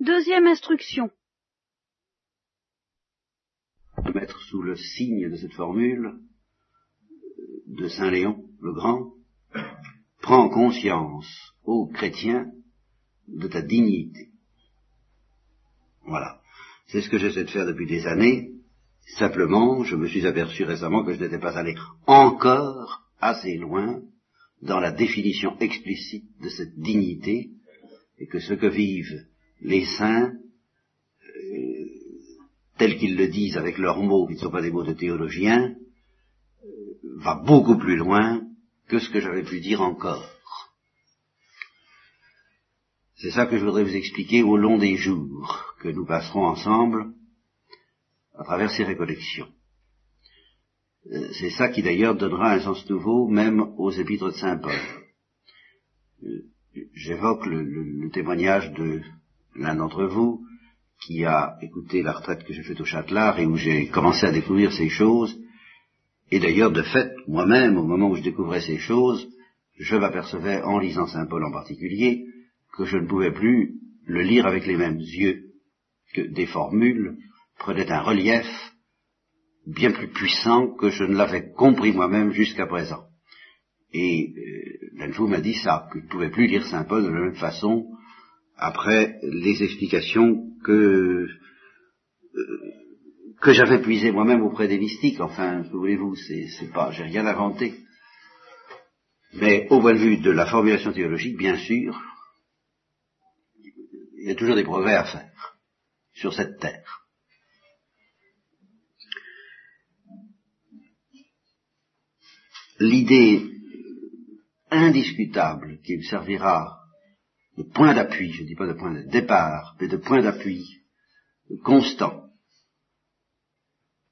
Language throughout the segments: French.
Deuxième instruction. Mettre sous le signe de cette formule de Saint Léon le Grand, prends conscience, ô chrétien, de ta dignité. Voilà. C'est ce que j'essaie de faire depuis des années. Simplement, je me suis aperçu récemment que je n'étais pas allé encore assez loin dans la définition explicite de cette dignité et que ce que vivent les saints, euh, tels qu'ils le disent avec leurs mots, qui ne sont pas des mots de théologiens, euh, va beaucoup plus loin que ce que j'avais pu dire encore. C'est ça que je voudrais vous expliquer au long des jours que nous passerons ensemble à travers ces récollections. Euh, c'est ça qui d'ailleurs donnera un sens nouveau même aux épîtres de Saint Paul. J'évoque le, témoignage de l'un d'entre vous qui a écouté la retraite que j'ai faite au Châtelard et où j'ai commencé à découvrir ces choses. Et d'ailleurs, de fait, moi-même, au moment où je découvrais ces choses, je m'apercevais, en lisant Saint Paul en particulier, que je ne pouvais plus le lire avec les mêmes yeux, que des formules prenaient un relief bien plus puissant que je ne l'avais compris moi-même jusqu'à présent. Et euh, m'a dit ça, que je ne pouvais plus lire Saint Paul de la même façon après les explications que euh, que j'avais puisées moi-même auprès des mystiques. Enfin, que voulez-vous, c'est, pas, j'ai rien inventé. Mais au point de vue de la formulation théologique, bien sûr, il y a toujours des progrès à faire sur cette terre. L'idée indiscutable qui servira de point d'appui, je ne dis pas de point de départ, mais de point d'appui constant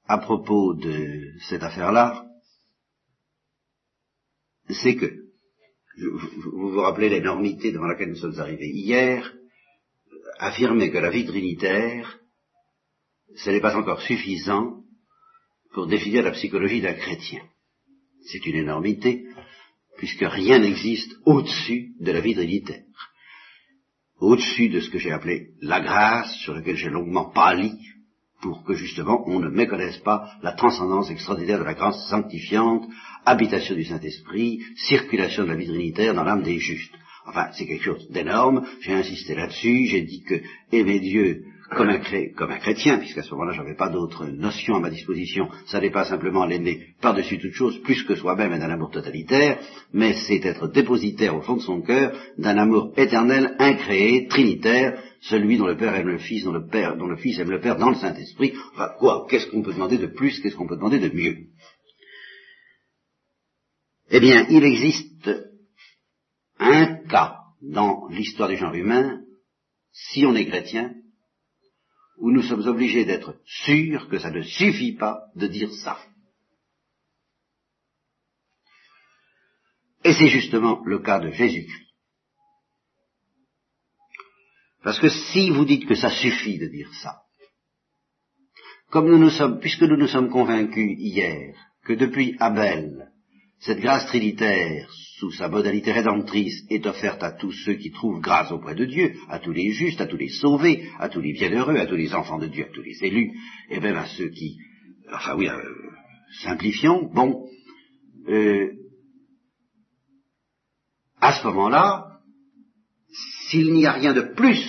à propos de cette affaire-là, c'est que, vous vous rappelez l'énormité devant laquelle nous sommes arrivés hier, affirmer que la vie trinitaire, ce n'est pas encore suffisant pour définir la psychologie d'un chrétien. C'est une énormité, puisque rien n'existe au-dessus de la vie trinitaire. Au-dessus de ce que j'ai appelé la grâce, sur lequel j'ai longuement pâli, pour que justement on ne méconnaisse pas la transcendance extraordinaire de la grâce sanctifiante, habitation du Saint-Esprit, circulation de la vie trinitaire dans l'âme des justes. Enfin, c'est quelque chose d'énorme, j'ai insisté là-dessus, j'ai dit que aimer Dieu comme un, comme un chrétien, puisqu'à ce moment-là, j'avais pas d'autre notion à ma disposition, ça n'est pas simplement l'aimer par-dessus toute chose, plus que soi-même et d'un amour totalitaire, mais c'est être dépositaire au fond de son cœur d'un amour éternel, incréé, trinitaire, celui dont le Père aime le Fils, dont le Père, dont le Fils aime le Père dans le Saint-Esprit. Enfin, quoi Qu'est-ce qu'on peut demander de plus Qu'est-ce qu'on peut demander de mieux? Eh bien, il existe un cas dans l'histoire du genre humain, si on est chrétien, où nous sommes obligés d'être sûrs que ça ne suffit pas de dire ça. Et c'est justement le cas de Jésus-Christ. Parce que si vous dites que ça suffit de dire ça, comme nous nous sommes, puisque nous nous sommes convaincus hier que depuis Abel, cette grâce trinitaire, sous sa modalité rédemptrice, est offerte à tous ceux qui trouvent grâce auprès de Dieu, à tous les justes, à tous les sauvés, à tous les bienheureux, à tous les enfants de Dieu, à tous les élus, et même à ceux qui, enfin oui, euh, simplifions, bon, euh, à ce moment-là, s'il n'y a rien de plus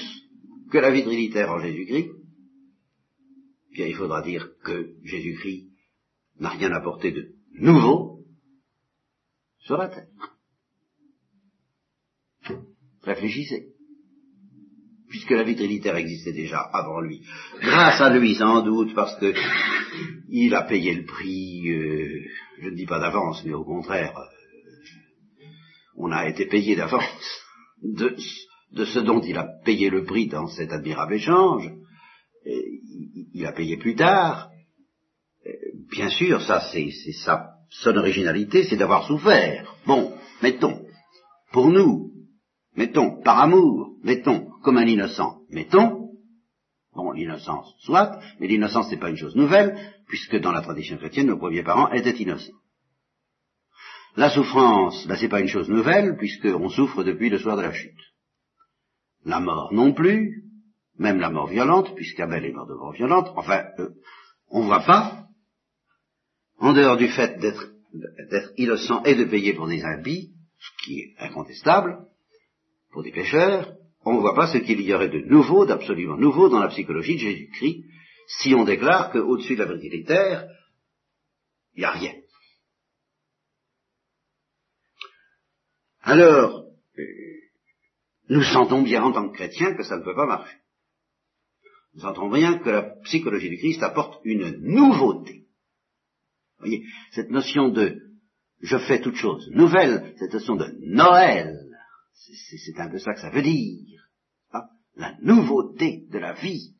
que la vie trinitaire en Jésus-Christ, bien il faudra dire que Jésus-Christ n'a rien apporté de nouveau, sur la terre. Réfléchissez. Puisque la vie trinitaire existait déjà avant lui. Grâce à lui, sans doute, parce que il a payé le prix, euh, je ne dis pas d'avance, mais au contraire, euh, on a été payé d'avance de, de, ce dont il a payé le prix dans cet admirable échange. il a payé plus tard. Bien sûr, ça c'est ça son originalité, c'est d'avoir souffert. Bon, mettons, pour nous, mettons, par amour, mettons, comme un innocent, mettons, bon, l'innocence, soit, mais l'innocence n'est pas une chose nouvelle, puisque dans la tradition chrétienne, nos premiers parents étaient innocents. La souffrance, ben, c'est pas une chose nouvelle, puisqu'on souffre depuis le soir de la chute. La mort non plus, même la mort violente, puisqu'Abel est mort de mort violente, enfin, euh, on voit pas, en dehors du fait d'être innocent et de payer pour des impies, ce qui est incontestable, pour des pécheurs, on ne voit pas ce qu'il y aurait de nouveau, d'absolument nouveau dans la psychologie de Jésus-Christ, si on déclare qu'au-dessus de la vérité terre, il n'y a rien. Alors, euh, nous sentons bien en tant que chrétiens que ça ne peut pas marcher. Nous sentons bien que la psychologie du Christ apporte une nouveauté. Voyez, cette notion de je fais toute chose nouvelle, cette notion de Noël, c'est un peu ça que ça veut dire. Hein, la nouveauté de la vie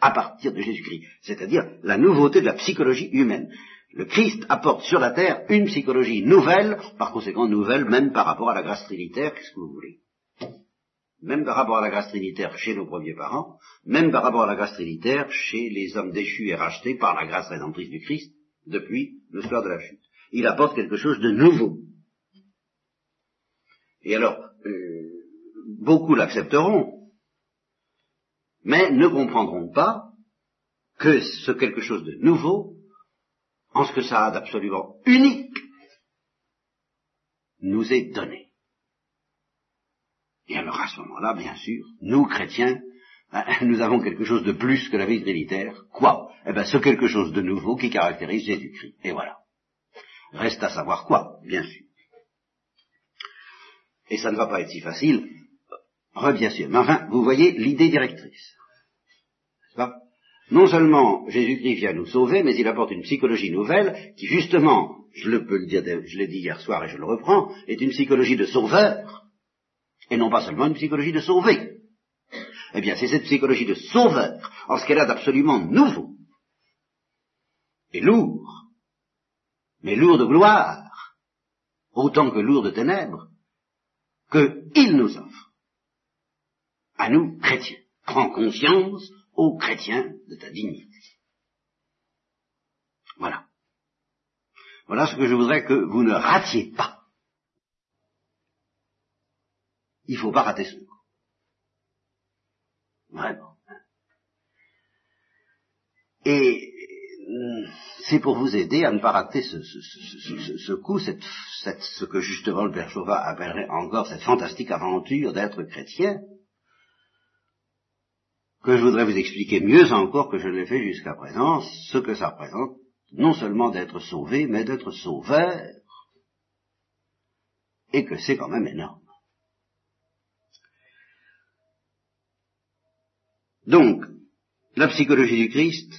à partir de Jésus-Christ, c'est-à-dire la nouveauté de la psychologie humaine. Le Christ apporte sur la terre une psychologie nouvelle, par conséquent nouvelle même par rapport à la grâce trinitaire, qu'est-ce que vous voulez? Même par rapport à la grâce trinitaire chez nos premiers parents, même par rapport à la grâce trinitaire chez les hommes déchus et rachetés par la grâce rédemptrice du Christ depuis le soir de la chute. Il apporte quelque chose de nouveau. Et alors, euh, beaucoup l'accepteront, mais ne comprendront pas que ce quelque chose de nouveau, en ce que ça a d'absolument unique, nous est donné. Et alors à ce moment-là, bien sûr, nous chrétiens, ben, nous avons quelque chose de plus que la vie trinitaire. Quoi? Eh bien, ce quelque chose de nouveau qui caractérise Jésus-Christ. Et voilà. Reste à savoir quoi, bien sûr. Et ça ne va pas être si facile, bien sûr. Mais enfin, vous voyez l'idée directrice. Non seulement Jésus-Christ vient nous sauver, mais il apporte une psychologie nouvelle qui, justement, je le peux le dire, je l'ai dit hier soir et je le reprends, est une psychologie de sauveur, et non pas seulement une psychologie de sauver. Eh bien, c'est cette psychologie de sauveur, en ce qu'elle a d'absolument nouveau, et lourd, mais lourd de gloire, autant que lourd de ténèbres, qu'il nous offre, à nous, chrétiens. Prends conscience, ô chrétiens, de ta dignité. Voilà. Voilà ce que je voudrais que vous ne ratiez pas. Il ne faut pas rater ce coup. Vraiment. Et c'est pour vous aider à ne pas rater ce, coup, ce que justement le Père Chauvat appellerait encore cette fantastique aventure d'être chrétien, que je voudrais vous expliquer mieux encore que je l'ai fait jusqu'à présent, ce que ça représente, non seulement d'être sauvé, mais d'être sauveur, et que c'est quand même énorme. Donc, la psychologie du Christ,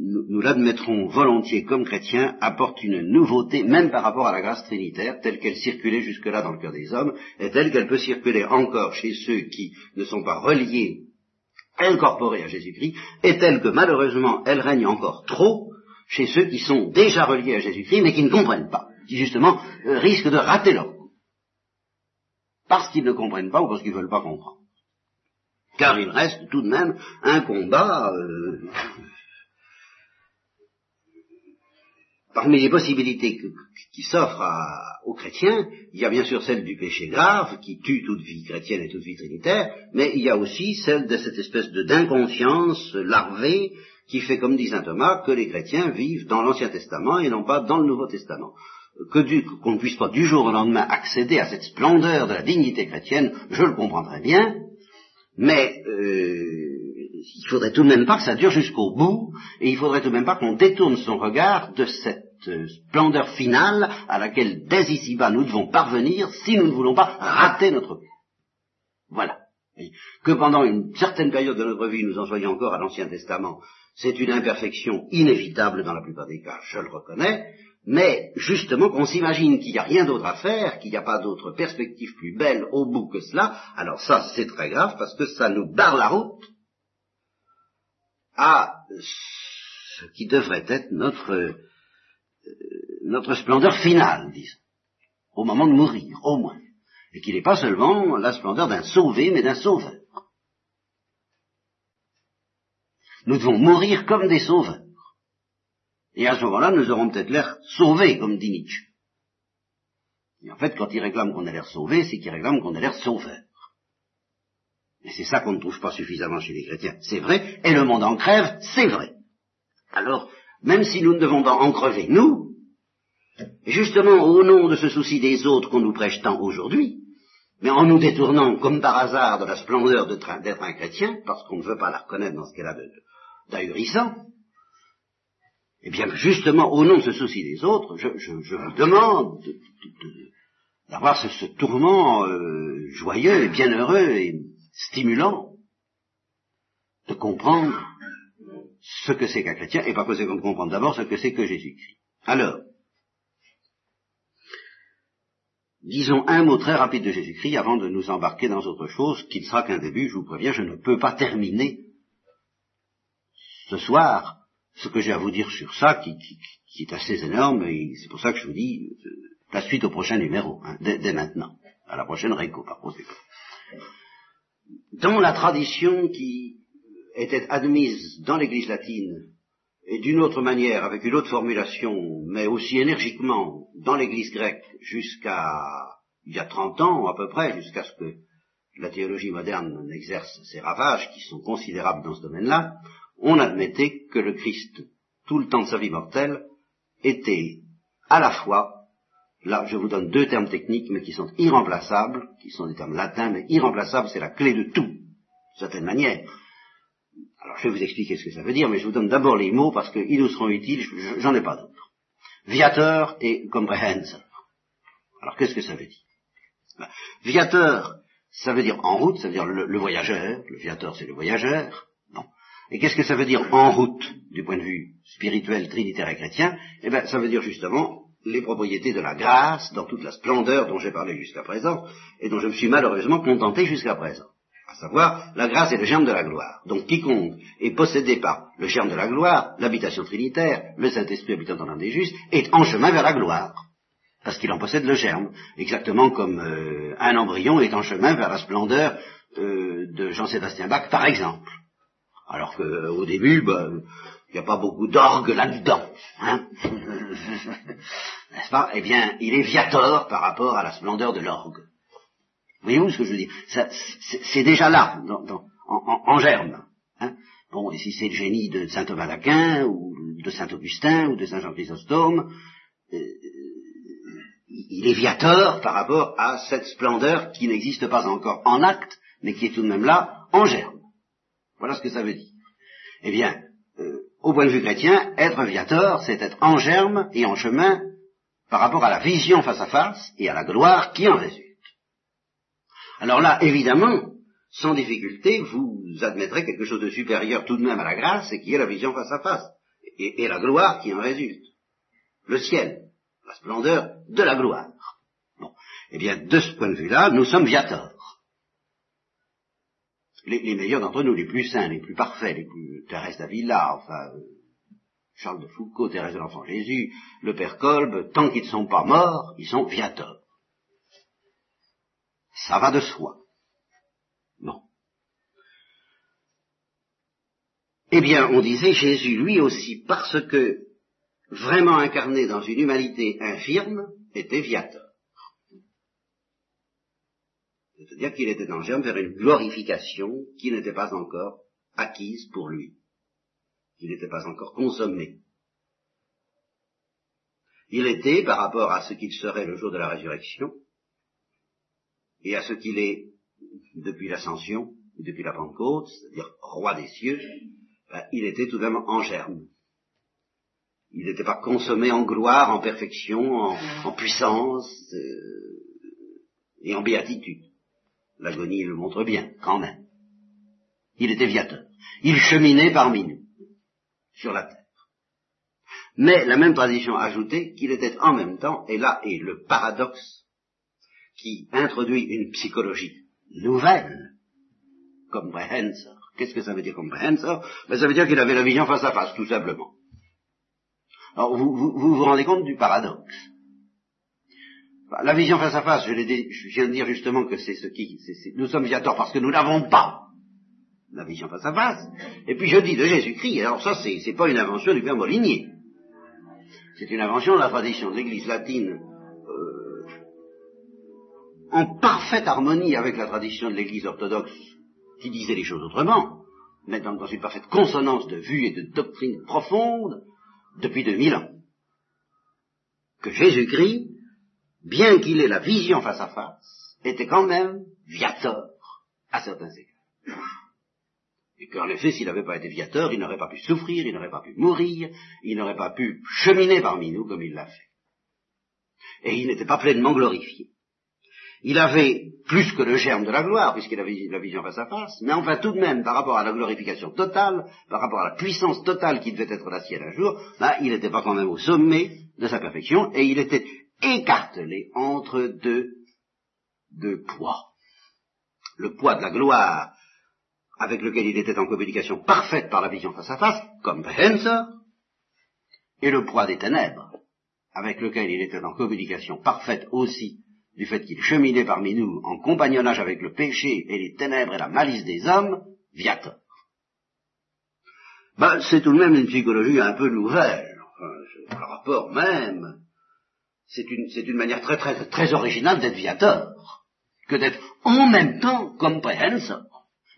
nous, l'admettrons volontiers comme chrétiens, apporte une nouveauté, même par rapport à la grâce trinitaire, telle qu'elle circulait jusque-là dans le cœur des hommes, et telle qu'elle peut circuler encore chez ceux qui ne sont pas reliés, incorporés à Jésus-Christ, et telle que malheureusement elle règne encore trop chez ceux qui sont déjà reliés à Jésus-Christ, mais qui ne comprennent pas, qui justement euh, risquent de rater leur coup. Parce qu'ils ne comprennent pas ou parce qu'ils ne veulent pas comprendre. Car il reste tout de même un combat euh, Parmi les possibilités qui s'offrent aux chrétiens, il y a bien sûr celle du péché grave, qui tue toute vie chrétienne et toute vie trinitaire, mais il y a aussi celle de cette espèce d'inconscience larvée qui fait, comme dit saint Thomas, que les chrétiens vivent dans l'Ancien Testament et non pas dans le Nouveau Testament. Que qu'on ne puisse pas du jour au lendemain accéder à cette splendeur de la dignité chrétienne, je le comprends très bien, mais euh, il faudrait tout de même pas que ça dure jusqu'au bout, et il faudrait tout de même pas qu'on détourne son regard de cette euh, splendeur finale à laquelle dès ici-bas nous devons parvenir si nous ne voulons pas rater notre vie. Voilà. Que pendant une certaine période de notre vie nous en soyons encore à l'Ancien Testament, c'est une imperfection inévitable dans la plupart des cas, je le reconnais, mais justement qu'on s'imagine qu'il n'y a rien d'autre à faire, qu'il n'y a pas d'autre perspective plus belle au bout que cela, alors ça c'est très grave parce que ça nous barre la route à ce qui devrait être notre, euh, notre splendeur finale, disons, au moment de mourir, au moins, et qu'il n'est pas seulement la splendeur d'un sauvé, mais d'un sauveur. Nous devons mourir comme des sauveurs. Et à ce moment-là, nous aurons peut-être l'air sauvés, comme dit Nietzsche. Et en fait, quand il réclame qu'on a l'air sauvé, c'est qu'il réclame qu'on a l'air sauveur. Mais c'est ça qu'on ne trouve pas suffisamment chez les chrétiens, c'est vrai, et le monde en crève, c'est vrai. Alors, même si nous ne devons pas en crever, nous, justement au nom de ce souci des autres qu'on nous prêche tant aujourd'hui, mais en nous détournant comme par hasard de la splendeur d'être un chrétien, parce qu'on ne veut pas la reconnaître dans ce qu'elle a d'ahurissant, eh bien justement au nom de ce souci des autres, je, vous demande d'avoir ce, tourment euh, joyeux et bienheureux et stimulant de comprendre ce que c'est qu'un chrétien, et par conséquent de comprendre d'abord ce que c'est que Jésus-Christ. Alors, disons un mot très rapide de Jésus-Christ avant de nous embarquer dans autre chose qui ne sera qu'un début, je vous préviens, je ne peux pas terminer ce soir ce que j'ai à vous dire sur ça, qui, est assez énorme, et c'est pour ça que je vous dis euh, la suite au prochain numéro, hein, dès, maintenant, à la prochaine réco par conséquent. Dans la tradition qui était admise dans l'Église latine, et d'une autre manière, avec une autre formulation, mais aussi énergiquement dans l'Église grecque jusqu'à il y a 30 ans à peu près, jusqu'à ce que la théologie moderne n'exerce ses ravages qui sont considérables dans ce domaine-là, on admettait que le Christ, tout le temps de sa vie mortelle, était à la fois, là je vous donne deux termes techniques mais qui sont irremplaçables, qui sont des termes latins, mais irremplaçables, c'est la clé de tout, d'une certaine manière. Alors je vais vous expliquer ce que ça veut dire, mais je vous donne d'abord les mots parce qu'ils nous seront utiles, j'en ai pas d'autres. Viateur et comprehensor. Alors qu'est-ce que ça veut dire? Ben, Viateur, ça veut dire en route, ça veut dire le, voyageur, le viateur c'est le voyageur, et qu'est-ce que ça veut dire en route, du point de vue spirituel, trinitaire et chrétien? Eh bien, ça veut dire justement les propriétés de la grâce dans toute la splendeur dont j'ai parlé jusqu'à présent, et dont je me suis malheureusement contenté jusqu'à présent. À savoir, la grâce est le germe de la gloire. Donc quiconque est possédé par le germe de la gloire, l'habitation trinitaire, le Saint-Esprit habitant dans l'âme des justes, est en chemin vers la gloire. Parce qu'il en possède le germe. Exactement comme euh, un embryon est en chemin vers la splendeur euh, de Jean-Sébastien Bach, par exemple. Alors qu'au début, ben, il n'y a pas beaucoup d'orgue là-dedans. Hein N'est-ce pas? Eh bien, il est viator par rapport à la splendeur de l'orgue. Voyez-vous ce que je veux dire? C'est déjà là, en, germe. Hein bon, et si c'est le génie de saint Thomas d'Aquin, ou de saint Augustin, ou de saint Jean Chrysostome, euh, il est viator par rapport à cette splendeur qui n'existe pas encore en acte, mais qui est tout de même là, en germe. Voilà ce que ça veut dire. Eh bien, euh, au point de vue chrétien, être viator, c'est être en germe et en chemin par rapport à la vision face à face et à la gloire qui en résulte. Alors là, évidemment, sans difficulté, vous admettrez quelque chose de supérieur tout de même à la grâce et qui est la vision face à face et, et la gloire qui en résulte. Le ciel, la splendeur de la gloire. Bon. Eh bien, de ce point de vue-là, nous sommes viators les, meilleurs d'entre nous, les plus saints, les plus parfaits, les plus Thérèse d'Avila, enfin euh, Charles de Foucault, Thérèse de l'Enfant Jésus, le Père Kolb, tant qu'ils ne sont pas morts, ils sont viators. Ça va de soi. Non. Eh bien, on disait Jésus, lui aussi, parce que vraiment incarné dans une humanité infirme, était viateur. C'est-à-dire qu'il était en germe vers une glorification qui n'était pas encore acquise pour lui, qui n'était pas encore consommée. Il était, par rapport à ce qu'il serait le jour de la résurrection, et à ce qu'il est depuis l'ascension, depuis la Pentecôte, c'est-à-dire roi des cieux, ben, il était tout de même en germe. Il n'était pas consommé en gloire, en perfection, en, puissance euh, et en béatitude. L'agonie le montre bien, quand même. Il était viateur. Il cheminait parmi nous, sur la terre. Mais la même tradition ajoutait qu'il était en même temps, et là est le paradoxe qui introduit une psychologie nouvelle, comprehensor. Qu'est-ce que ça veut dire comprehensor ben, Ça veut dire qu'il avait la vision face à face, tout simplement. Alors vous vous, rendez compte du paradoxe? La vision face à face, je, viens de dire justement que c'est ce qui, nous sommes parce que nous n'avons pas la vision face à face. Et puis je dis de Jésus-Christ, alors ça c'est, pas une invention du Père Molinier. C'est une invention de la tradition de l'Église latine, euh, en parfaite harmonie avec la tradition de l'Église orthodoxe qui disait les choses autrement, mais dans, dans une parfaite consonance de vue et de doctrine profonde depuis 2000 ans. Que Jésus-Christ, bien qu'il ait la vision face à face, était quand même viateur à certains égards. Et qu'en effet, s'il n'avait pas été viateur, il n'aurait pas pu souffrir, il n'aurait pas pu mourir, il n'aurait pas pu cheminer parmi nous comme il l'a fait. Et il n'était pas pleinement glorifié. Il avait plus que le germe de la gloire, puisqu'il avait la vision face à face, mais enfin tout de même, par rapport à la glorification totale, par rapport à la puissance totale qui devait être la sienne un jour, bah, il n'était pas quand même au sommet de sa perfection, et il était écartelé entre deux, poids. Le poids de la gloire avec lequel il était en communication parfaite par la vision face à face, comme Behensor, et le poids des ténèbres, avec lequel il était en communication parfaite aussi du fait qu'il cheminait parmi nous en compagnonnage avec le péché et les ténèbres et la malice des hommes, viator. Ben, c'est tout de même une psychologie un peu nouvelle. Enfin, par rapport même, c'est une, une manière très, très, très originale d'être viator, que d'être en même temps comprehensor.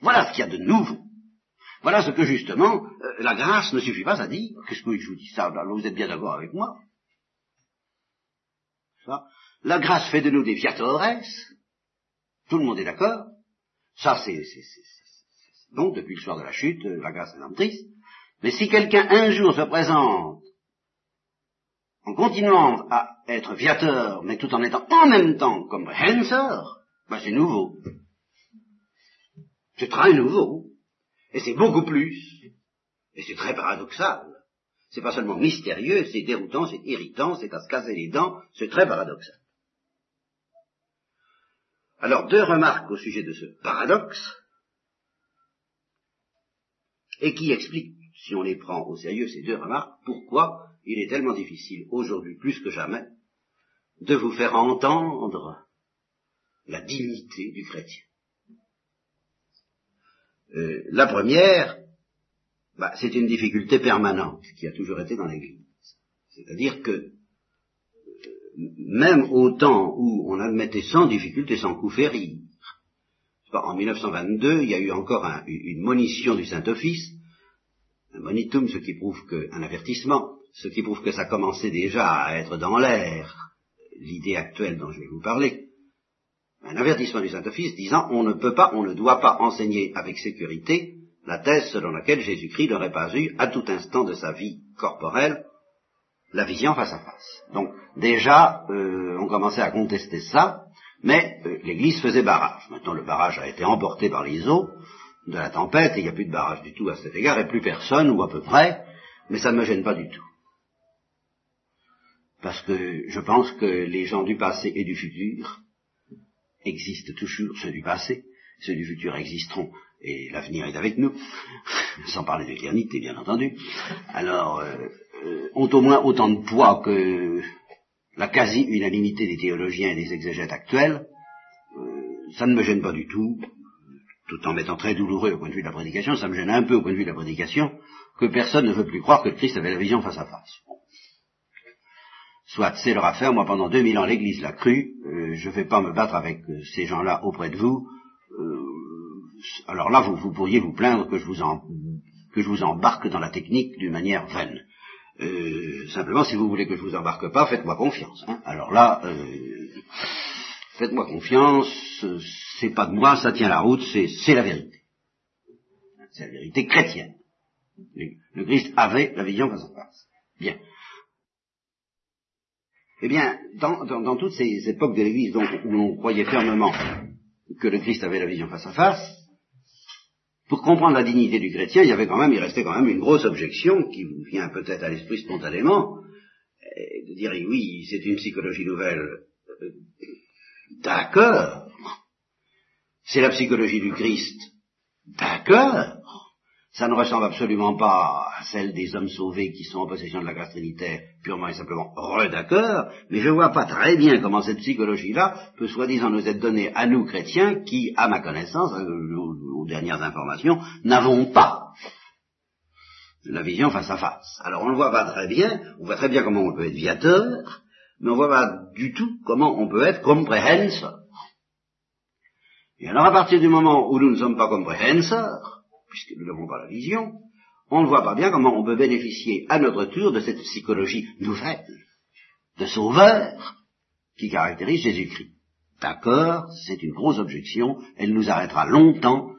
Voilà ce qu'il y a de nouveau. Voilà ce que justement, euh, la grâce ne suffit pas à dire. Qu'est-ce que je vous dis ça Vous êtes bien d'accord avec moi? La grâce fait de nous des viatores. Tout le monde est d'accord. Ça, c'est bon depuis le soir de la chute. Euh, la grâce est triste. Mais si quelqu'un un jour se présente en continuant à être viateur, mais tout en étant en même temps comme Hensor, ben c'est nouveau. C'est très nouveau. Et c'est beaucoup plus. Et c'est très paradoxal. C'est pas seulement mystérieux, c'est déroutant, c'est irritant, c'est à se casser les dents, c'est très paradoxal. Alors, deux remarques au sujet de ce paradoxe, et qui expliquent, si on les prend au sérieux, ces deux remarques, pourquoi il est tellement difficile, aujourd'hui plus que jamais, de vous faire entendre la dignité du chrétien. Euh, la première, bah, c'est une difficulté permanente qui a toujours été dans l'Église. C'est-à-dire que euh, même au temps où on admettait sans difficulté, sans coup férir, en 1922, il y a eu encore une monition du Saint-Office, un monitum, ce qui prouve que, un avertissement, ce qui prouve que ça commençait déjà à être dans l'air, l'idée actuelle dont je vais vous parler, un avertissement du Saint-Office disant on ne peut pas, on ne doit pas enseigner avec sécurité la thèse selon laquelle Jésus-Christ n'aurait pas eu, à tout instant de sa vie corporelle, la vision face à face. Donc déjà, euh, on commençait à contester ça, mais euh, l'Église faisait barrage. Maintenant, le barrage a été emporté par les eaux de la tempête, et il n'y a plus de barrage du tout à cet égard, et plus personne, ou à peu près, mais ça ne me gêne pas du tout. Parce que je pense que les gens du passé et du futur existent toujours, ceux du passé, ceux du futur existeront, et l'avenir est avec nous, sans parler d'éternité, bien entendu, alors, euh, ont au moins autant de poids que la quasi-unanimité des théologiens et des exégètes actuels, euh, ça ne me gêne pas du tout, tout en m'étant très douloureux au point de vue de la prédication, ça me gêne un peu au point de vue de la prédication, que personne ne veut plus croire que Christ avait la vision face à face. Soit c'est leur affaire, moi pendant 2000 ans l'Église l'a cru, euh, je ne vais pas me battre avec euh, ces gens-là auprès de vous. Euh, alors là, vous, pourriez vous plaindre que je vous, en, que je vous embarque dans la technique d'une manière vaine. simplement, si vous voulez que je vous embarque pas, faites-moi confiance. Hein. Alors là, faites-moi confiance, c'est pas de moi, ça tient la route, c'est la vérité. C'est la vérité chrétienne. Le Christ avait la vision face à face. Bien. Eh bien, dans, toutes ces époques de l'Église où l'on croyait fermement que le Christ avait la vision face à face, pour comprendre la dignité du chrétien, il y avait quand même, il restait quand même une grosse objection qui vous vient peut-être à l'esprit spontanément, de dire oui, c'est une psychologie nouvelle. Euh, d'accord. C'est la psychologie du Christ. D'accord. Ça ne ressemble absolument pas à celle des hommes sauvés qui sont en possession de la grâce trinitaire, purement et simplement redaccord, mais je vois pas très bien comment cette psychologie-là peut soi-disant nous être donnée à nous chrétiens qui, à ma connaissance, euh, aux, dernières informations, n'avons pas la vision face à face. Alors on ne voit pas très bien, on voit très bien comment on peut être viateur, mais on voit pas du tout comment on peut être comprehensor. Et alors à partir du moment où nous ne sommes pas compréhenseurs, puisque nous n'avons pas la vision, on ne voit pas bien comment on peut bénéficier à notre tour de cette psychologie nouvelle, de sauveur, qui caractérise Jésus-Christ. D'accord, c'est une grosse objection, elle nous arrêtera longtemps,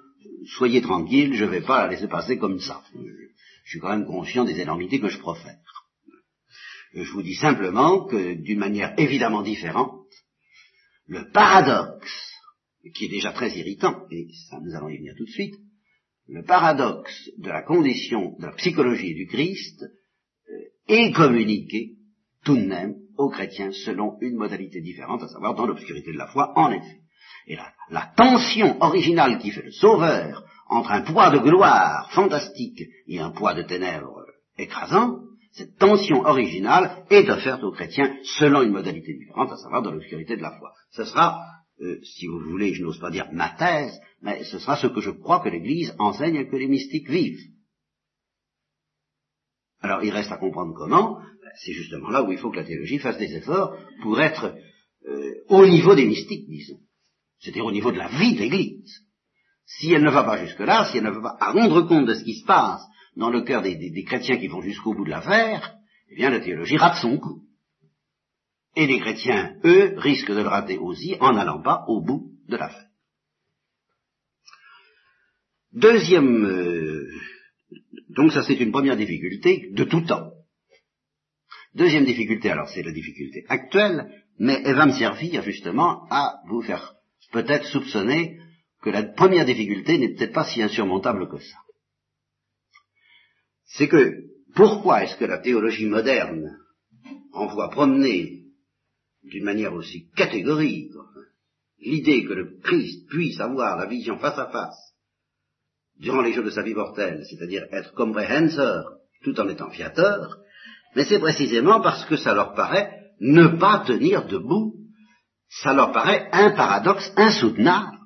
soyez tranquille, je ne vais pas la laisser passer comme ça. Je suis quand même conscient des énormités que je profère. Je vous dis simplement que, d'une manière évidemment différente, le paradoxe, qui est déjà très irritant, et ça nous allons y venir tout de suite, le paradoxe de la condition de la psychologie du Christ euh, est communiqué tout de même aux chrétiens selon une modalité différente, à savoir dans l'obscurité de la foi, en effet. Et la, tension originale qui fait le sauveur entre un poids de gloire fantastique et un poids de ténèbres écrasant, cette tension originale est offerte aux chrétiens selon une modalité différente, à savoir dans l'obscurité de la foi. Ce sera, euh, si vous voulez, je n'ose pas dire ma thèse, mais ce sera ce que je crois que l'Église enseigne et que les mystiques vivent. Alors il reste à comprendre comment, c'est justement là où il faut que la théologie fasse des efforts pour être euh, au niveau des mystiques, disons. C'est-à-dire au niveau de la vie de l'Église. Si elle ne va pas jusque-là, si elle ne va pas rendre compte de ce qui se passe dans le cœur des, chrétiens qui vont jusqu'au bout de l'affaire, eh bien la théologie rate son coup. Et les chrétiens, eux, risquent de le rater aussi en n'allant pas au bout de l'affaire. Deuxième, euh, donc ça c'est une première difficulté de tout temps. Deuxième difficulté, alors c'est la difficulté actuelle, mais elle va me servir justement à vous faire peut-être soupçonner que la première difficulté n'est peut-être pas si insurmontable que ça c'est que pourquoi est-ce que la théologie moderne envoie promener d'une manière aussi catégorique l'idée que le Christ puisse avoir la vision face à face durant les jours de sa vie mortelle, c'est-à-dire être comprehensor tout en étant fiateur, mais c'est précisément parce que ça leur paraît ne pas tenir debout, ça leur paraît un paradoxe insoutenable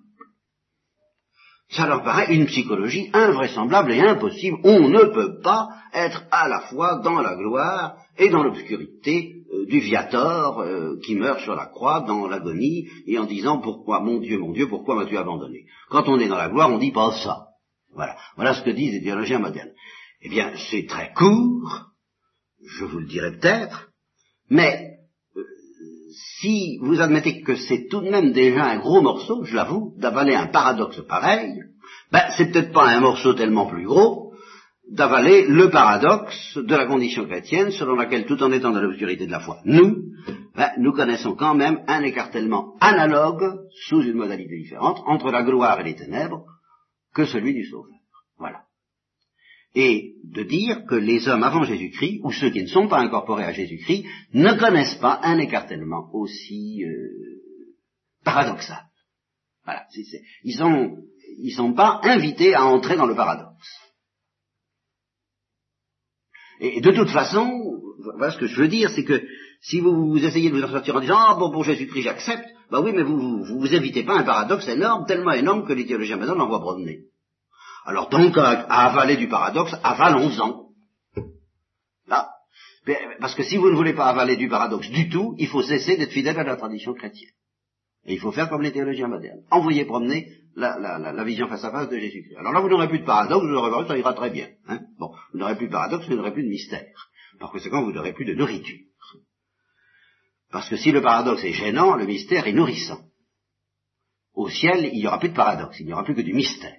ça leur paraît une psychologie invraisemblable et impossible. On ne peut pas être à la fois dans la gloire et dans l'obscurité du viator euh, qui meurt sur la croix dans l'agonie et en disant pourquoi mon Dieu, mon Dieu, pourquoi m'as-tu abandonné? Quand on est dans la gloire, on dit pas ça. Voilà. Voilà ce que disent les théologiens modernes. Eh bien, c'est très court, je vous le dirai peut-être, mais euh, si vous admettez que c'est tout de même déjà un gros morceau, je l'avoue, d'avaler un paradoxe pareil, ben, c'est peut-être pas un morceau tellement plus gros d'avaler le paradoxe de la condition chrétienne selon laquelle, tout en étant dans l'obscurité de la foi, nous, ben, nous connaissons quand même un écartèlement analogue, sous une modalité différente, entre la gloire et les ténèbres, que celui du Sauveur. Voilà. Et de dire que les hommes avant Jésus-Christ, ou ceux qui ne sont pas incorporés à Jésus-Christ, ne connaissent pas un écartèlement aussi euh, paradoxal. Voilà. ils ne sont pas invités à entrer dans le paradoxe. Et de toute façon, voilà ce que je veux dire, c'est que si vous, essayez de vous en sortir en disant Ah bon pour Jésus-Christ j'accepte, bah oui, mais vous vous, vous, invitez pas à un paradoxe énorme, tellement énorme que les théologiens maintenant l'envoient promener. Alors donc à, avaler du paradoxe, avalons-en. Là. Parce que si vous ne voulez pas avaler du paradoxe du tout, il faut cesser d'être fidèle à la tradition chrétienne. Et il faut faire comme les théologiens modernes. Envoyer promener la, la, la, vision face à face de Jésus-Christ. Alors là, vous n'aurez plus de paradoxe, vous ça ira très bien. Hein bon, vous n'aurez plus de paradoxe, vous n'aurez plus de mystère. Par conséquent, vous n'aurez plus de nourriture. Parce que si le paradoxe est gênant, le mystère est nourrissant. Au ciel, il n'y aura plus de paradoxe, il n'y aura plus que du mystère.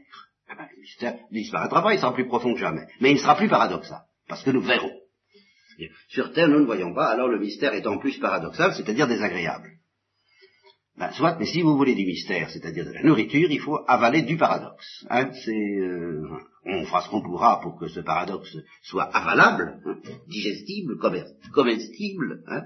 Eh ben, le mystère ne disparaîtra pas, il sera plus profond que jamais. Mais il ne sera plus paradoxal, parce que nous verrons. Sur Terre, nous ne voyons pas, alors le mystère est en plus paradoxal, c'est-à-dire désagréable. Ben, soit, mais si vous voulez du mystère, c'est-à-dire de la nourriture, il faut avaler du paradoxe. Hein, euh, on fera ce qu'on pourra pour que ce paradoxe soit avalable, hein, digestible, comestible, hein,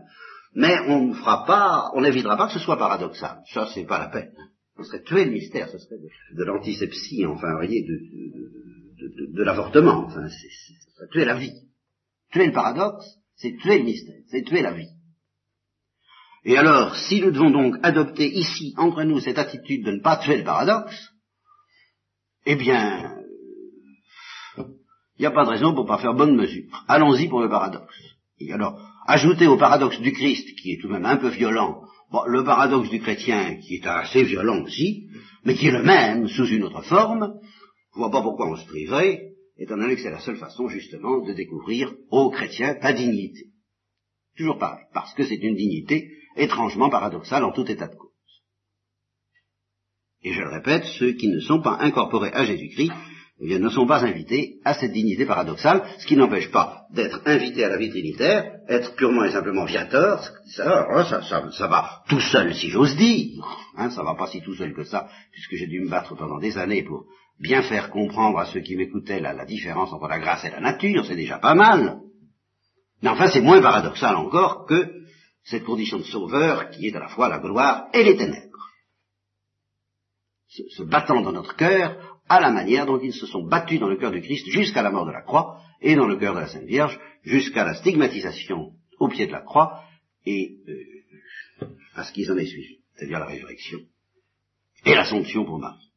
mais on ne fera pas, on n'évitera pas que ce soit paradoxal. Ça, c'est pas la peine. Ce serait tuer le mystère, ce serait de, l'antisepsie, enfin, vous voyez, de, de, l'avortement. Enfin, c'est tuer la vie. Tuer le paradoxe, c'est tuer le mystère, c'est tuer la vie. Et alors, si nous devons donc adopter ici, entre nous, cette attitude de ne pas tuer le paradoxe, eh bien, il n'y a pas de raison pour ne pas faire bonne mesure. Allons-y pour le paradoxe. Et alors, ajouter au paradoxe du Christ, qui est tout de même un peu violent, Bon, le paradoxe du chrétien, qui est assez violent aussi, mais qui est le même sous une autre forme, je vois pas pourquoi on se priverait, étant donné que c'est la seule façon, justement, de découvrir aux chrétiens ta dignité. Toujours pareil, parce que c'est une dignité étrangement paradoxale en tout état de cause. Et je le répète, ceux qui ne sont pas incorporés à Jésus-Christ eh ne sont pas invités à cette dignité paradoxale, ce qui n'empêche pas d'être invités à la vie trinitaire, être purement et simplement viateur, ça, ça, ça, va tout seul, si j'ose dire, hein, ça va pas si tout seul que ça, puisque j'ai dû me battre pendant des années pour bien faire comprendre à ceux qui m'écoutaient la, la différence entre la grâce et la nature, c'est déjà pas mal. Mais enfin, c'est moins paradoxal encore que cette condition de sauveur qui est à la fois la gloire et les ténèbres. Se, battant dans notre cœur à la manière dont ils se sont battus dans le cœur du Christ jusqu'à la mort de la croix et dans le cœur de la Sainte Vierge jusqu'à la stigmatisation au pied de la croix et euh, à ce qu'ils en aient suivi, c'est-à-dire la résurrection et l'assomption pour Marie.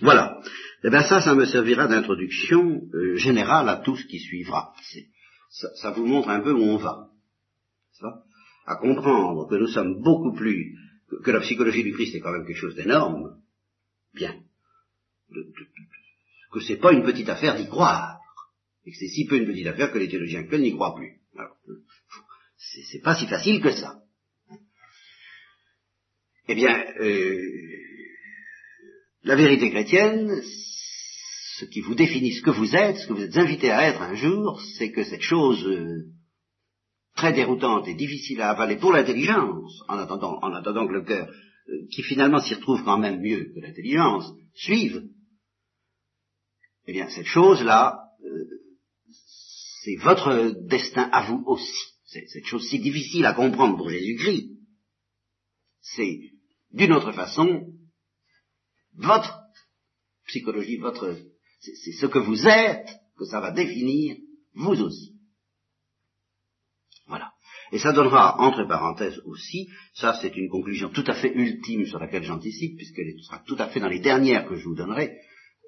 Voilà. Eh bien ça, ça me servira d'introduction euh, générale à tout ce qui suivra. Ça, ça, vous montre un peu où on va. À comprendre que nous sommes beaucoup plus, que, la psychologie du Christ est quand même quelque chose d'énorme, bien. De, de, que c'est pas une petite affaire d'y croire. Et que c'est si peu une petite affaire que les théologiens actuels n'y croient plus. Alors, c'est pas si facile que ça. Eh bien, euh, la vérité chrétienne, ce qui vous définit ce que vous êtes, ce que vous êtes invité à être un jour, c'est que cette chose euh, très déroutante et difficile à avaler pour l'intelligence, en attendant, en attendant que le cœur, euh, qui finalement s'y retrouve quand même mieux que l'intelligence, suive, eh bien cette chose-là, euh, c'est votre destin à vous aussi. C'est cette chose si difficile à comprendre pour Jésus-Christ. C'est, d'une autre façon, votre psychologie, votre, c'est ce que vous êtes que ça va définir vous aussi. Et ça donnera, entre parenthèses aussi, ça c'est une conclusion tout à fait ultime sur laquelle j'anticipe, puisqu'elle sera tout à fait dans les dernières que je vous donnerai,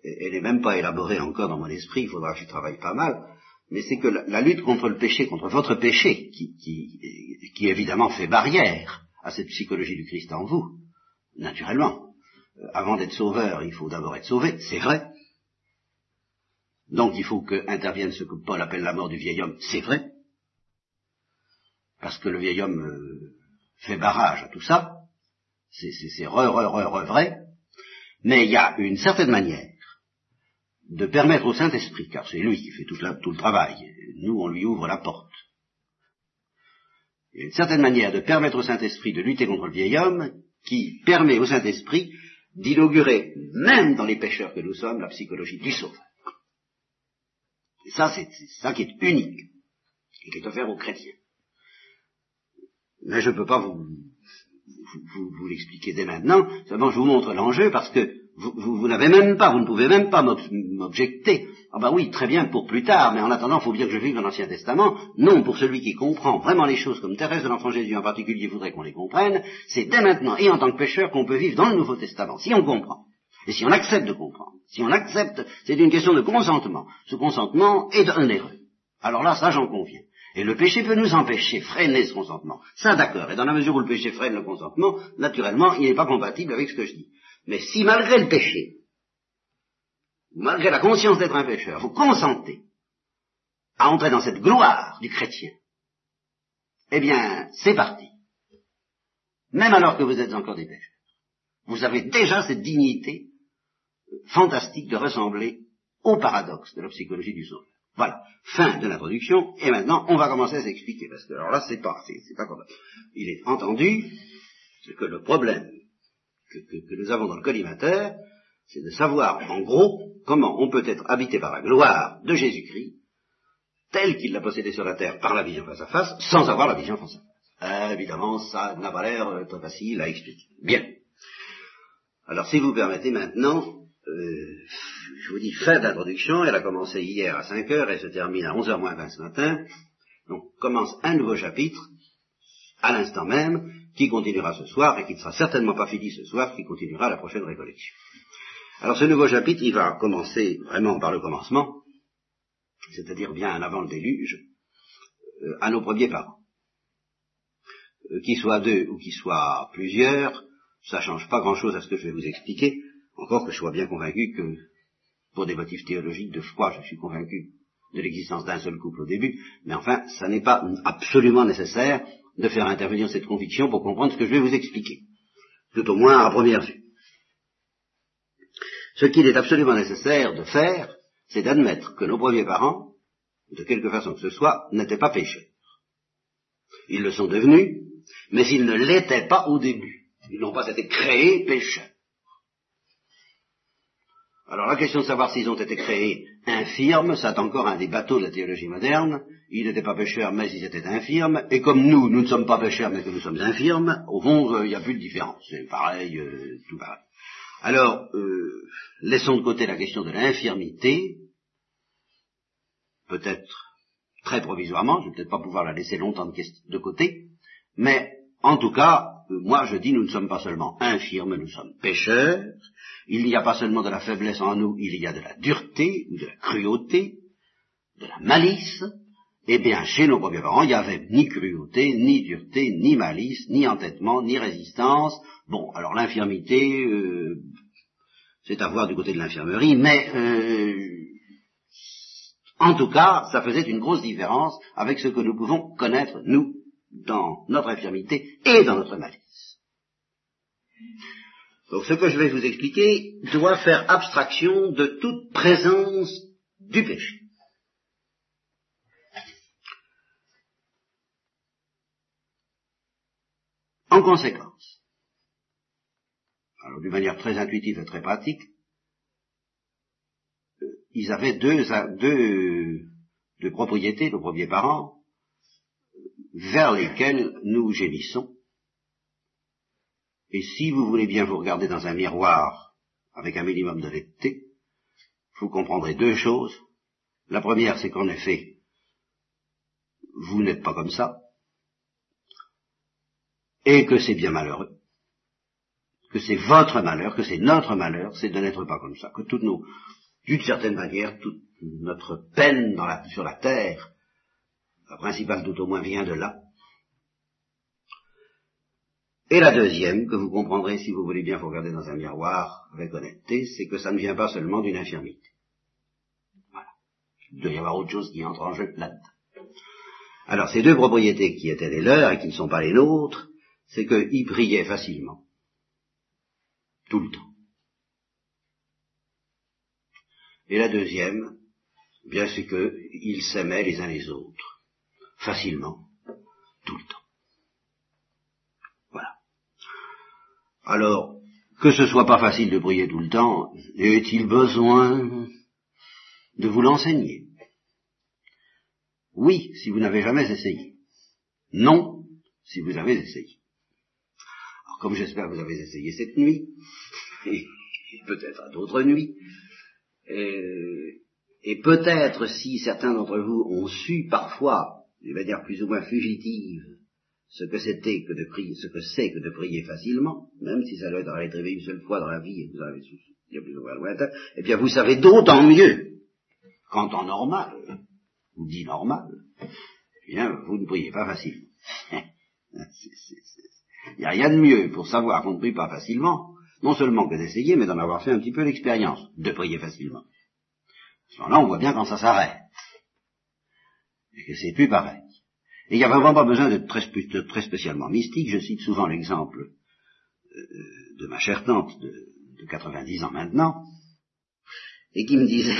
elle n'est même pas élaborée encore dans mon esprit, il faudra que j'y travaille pas mal, mais c'est que la, lutte contre le péché, contre votre péché, qui, qui, qui évidemment fait barrière à cette psychologie du Christ en vous, naturellement, euh, avant d'être sauveur, il faut d'abord être sauvé, c'est vrai. Donc il faut que intervienne ce que Paul appelle la mort du vieil homme, c'est vrai. Parce que le vieil homme euh, fait barrage à tout ça. C'est re, re, re, re vrai. Mais il y a une certaine manière de permettre au Saint-Esprit, car c'est lui qui fait tout, le travail, nous on lui ouvre la porte. Il y a une certaine manière de permettre au Saint-Esprit de lutter contre le vieil homme qui permet au Saint-Esprit d'inaugurer, même dans les pécheurs que nous sommes, la psychologie du sauveur. Et ça, c'est ça qui est unique, et qui est offert aux chrétiens. Mais je ne peux pas vous, vous, vous, l'expliquer dès maintenant, seulement je vous montre l'enjeu parce que vous, vous n'avez même pas, vous ne pouvez même pas m'objecter ah ben oui, très bien pour plus tard, mais en attendant, il faut bien que je vive dans l'Ancien Testament. Non, pour celui qui comprend vraiment les choses comme Thérèse de l'Enfant Jésus en particulier voudrait qu'on les comprenne, c'est dès maintenant et en tant que pécheur qu'on peut vivre dans le Nouveau Testament, si on comprend. Et si on accepte de comprendre. Si on accepte, c'est une question de consentement. Ce consentement est onéreux. Alors là, ça j'en conviens. Et le péché peut nous empêcher, freiner ce consentement. Ça d'accord. Et dans la mesure où le péché freine le consentement, naturellement, il n'est pas compatible avec ce que je dis. Mais si malgré le péché, malgré la conscience d'être un pécheur, vous consentez à entrer dans cette gloire du chrétien, eh bien, c'est parti. Même alors que vous êtes encore des pécheurs. Vous avez déjà cette dignité fantastique de ressembler au paradoxe de la psychologie du sauveur. Voilà, fin de l'introduction, et maintenant on va commencer à s'expliquer, parce que alors là c'est pas, c'est, pas Il est entendu que le problème que, que nous avons dans le collimateur, c'est de savoir en gros comment on peut être habité par la gloire de Jésus-Christ, tel qu'il l'a possédé sur la terre par la vision face à face, sans avoir la vision face à face. Euh, évidemment, ça n'a pas l'air euh, très facile à expliquer. Bien. Alors, si vous permettez maintenant, euh, je vous dis fin d'introduction, elle a commencé hier à 5 heures et se termine à 11h moins 20 ce matin. Donc, commence un nouveau chapitre, à l'instant même, qui continuera ce soir et qui ne sera certainement pas fini ce soir, qui continuera la prochaine récollection. Alors ce nouveau chapitre, il va commencer vraiment par le commencement, c'est-à-dire bien avant le déluge, euh, à nos premiers parents. euh, qu'ils soient deux ou qu'ils soient plusieurs, ça change pas grand-chose à ce que je vais vous expliquer, encore que je sois bien convaincu que, pour des motifs théologiques de foi, je suis convaincu de l'existence d'un seul couple au début, mais enfin, ça n'est pas absolument nécessaire de faire intervenir cette conviction pour comprendre ce que je vais vous expliquer, tout au moins à première vue. Ce qu'il est absolument nécessaire de faire, c'est d'admettre que nos premiers parents, de quelque façon que ce soit, n'étaient pas pécheurs. Ils le sont devenus, mais ils ne l'étaient pas au début. Ils n'ont pas été créés pécheurs. Alors la question de savoir s'ils ont été créés infirmes, c'est encore un des bateaux de la théologie moderne. Ils n'étaient pas pécheurs, mais ils étaient infirmes. Et comme nous, nous ne sommes pas pécheurs, mais que nous sommes infirmes, au fond, euh, il n'y a plus de différence. C'est pareil, euh, tout pareil. Alors, euh, laissons de côté la question de l'infirmité, peut-être très provisoirement, je ne vais peut-être pas pouvoir la laisser longtemps de côté, mais en tout cas, moi je dis, nous ne sommes pas seulement infirmes, nous sommes pécheurs, il n'y a pas seulement de la faiblesse en nous, il y a de la dureté, de la cruauté, de la malice, eh bien, chez nos premiers parents, il n'y avait ni cruauté, ni dureté, ni malice, ni entêtement, ni résistance. Bon, alors l'infirmité, euh, c'est à voir du côté de l'infirmerie, mais euh, en tout cas, ça faisait une grosse différence avec ce que nous pouvons connaître, nous, dans notre infirmité et dans notre malice. Donc ce que je vais vous expliquer doit faire abstraction de toute présence du péché. En conséquence, alors d'une manière très intuitive et très pratique, euh, ils avaient deux, deux, deux propriétés, nos premiers parents, vers lesquelles nous gémissons. Et si vous voulez bien vous regarder dans un miroir avec un minimum de vérité, vous comprendrez deux choses. La première, c'est qu'en effet, vous n'êtes pas comme ça, et que c'est bien malheureux, que c'est votre malheur, que c'est notre malheur, c'est de n'être pas comme ça, que toutes nos, d'une certaine manière, toute notre peine sur la terre la principale tout au moins vient de là. Et la deuxième, que vous comprendrez si vous voulez bien vous regarder dans un miroir avec honnêteté, c'est que ça ne vient pas seulement d'une infirmité. Voilà. Il doit y avoir autre chose qui entre en jeu là-dedans. Alors ces deux propriétés qui étaient les leurs et qui ne sont pas les nôtres, c'est qu'ils priaient facilement. Tout le temps. Et la deuxième, eh bien c'est qu'ils s'aimaient les uns les autres facilement, tout le temps. Voilà. Alors, que ce soit pas facile de prier tout le temps, est-il besoin de vous l'enseigner? Oui, si vous n'avez jamais essayé. Non, si vous avez essayé. Alors, comme j'espère que vous avez essayé cette nuit, et peut-être à d'autres nuits, et, et peut-être si certains d'entre vous ont su parfois d'une manière plus ou moins fugitive, ce que c'était que de prier, ce que c'est que de prier facilement, même si ça doit être arrivé une seule fois dans la vie et vous avez souvenir plus ou moins lointain, eh bien vous savez d'autant mieux qu'en temps normal, ou dit normal, eh bien vous ne priez pas facilement. Il n'y a rien de mieux pour savoir qu'on ne prie pas facilement, non seulement que d'essayer, mais d'en avoir fait un petit peu l'expérience de prier facilement. Là, on voit bien quand ça s'arrête et que c'est plus pareil. Et il n'y a vraiment pas besoin d'être très, spécialement mystique. Je cite souvent l'exemple euh, de ma chère tante de, de 90 ans maintenant, et qui me disait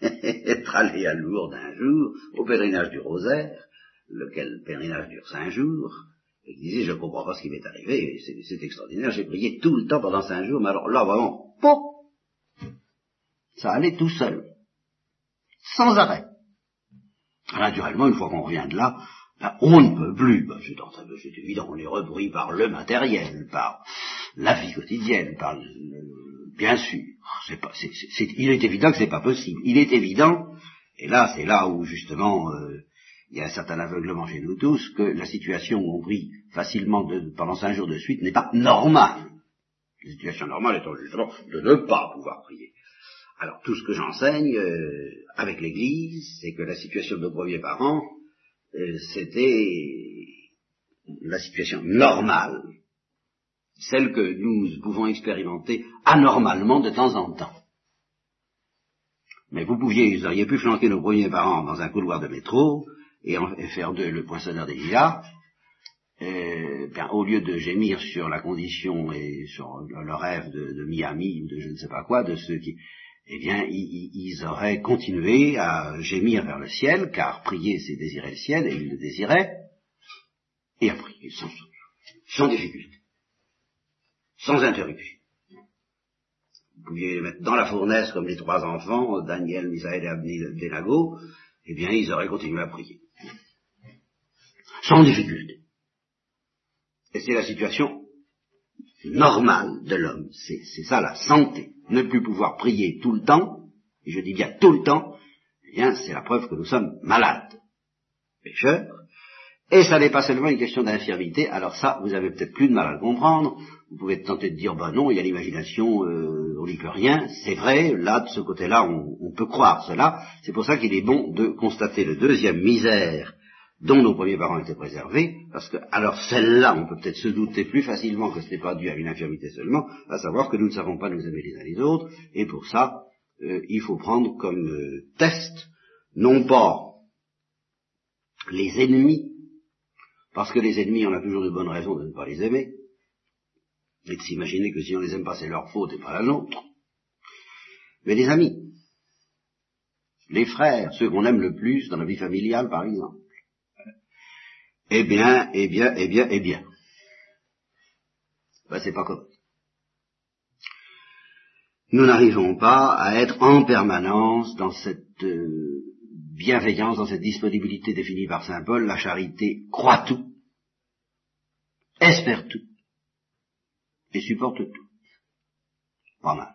être allé à Lourdes un jour au pèlerinage du rosaire, lequel pèlerinage dure cinq jours, et qui disait je ne comprends pas ce qui m'est arrivé, c'est extraordinaire, j'ai prié tout le temps pendant cinq jours, mais alors là vraiment, ça allait tout seul, sans arrêt. Naturellement, une fois qu'on revient de là, ben, on ne peut plus. Ben, c'est évident, on est repris par le matériel, par la vie quotidienne, par le, bien sûr. Pas, il est évident que c'est pas possible. Il est évident, et là, c'est là où justement euh, il y a un certain aveuglement chez nous tous, que la situation où on prie facilement pendant cinq jours de suite n'est pas normale. La situation normale étant justement de ne pas pouvoir prier. Alors tout ce que j'enseigne euh, avec l'Église, c'est que la situation de nos premiers parents, euh, c'était la situation normale, celle que nous pouvons expérimenter anormalement de temps en temps. Mais vous pouviez, vous auriez pu flanquer nos premiers parents dans un couloir de métro et, faire d'eux le poinçonneur des lilas, et, bien, au lieu de gémir sur la condition et sur le rêve de, Miami ou de je ne sais pas quoi, de ceux qui, eh bien, ils, auraient continué à gémir vers le ciel, car prier c'est désirer le ciel, et ils le désiraient, et à prier sans, sans difficulté, sans interruption. Vous pouviez les mettre dans la fournaise comme les trois enfants, Daniel, Misaël et Abdenago, eh bien, ils auraient continué à prier. Sans difficulté. Et c'est la situation normale de l'homme. C'est ça la santé. Ne plus pouvoir prier tout le temps, et je dis bien tout le temps, eh bien, c'est la preuve que nous sommes malades, pécheurs. Et ça n'est pas seulement une question d'infirmité, alors ça, vous avez peut-être plus de mal à le comprendre. Vous pouvez tenter de dire, ben non, il y a l'imagination, euh, on n'y peut rien. C'est vrai, là, de ce côté-là, on, on peut croire cela. C'est pour ça qu'il est bon de constater le deuxième misère dont nos premiers parents étaient préservés, parce que, alors celle-là, on peut peut-être se douter plus facilement que ce n'est pas dû à une infirmité seulement, à savoir que nous ne savons pas nous aimer les uns les autres, et pour ça, euh, il faut prendre comme euh, test, non pas les ennemis, parce que les ennemis, on a toujours de bonnes raisons de ne pas les aimer, et de s'imaginer que si on les aime pas, c'est leur faute et pas la nôtre, mais les amis, les frères, ceux qu'on aime le plus dans la vie familiale, par exemple. Eh bien, eh bien, eh bien, eh bien. Ben, c'est pas comme. Nous n'arrivons pas à être en permanence dans cette euh, bienveillance, dans cette disponibilité définie par Saint Paul. La charité croit tout, espère tout et supporte tout. Pas mal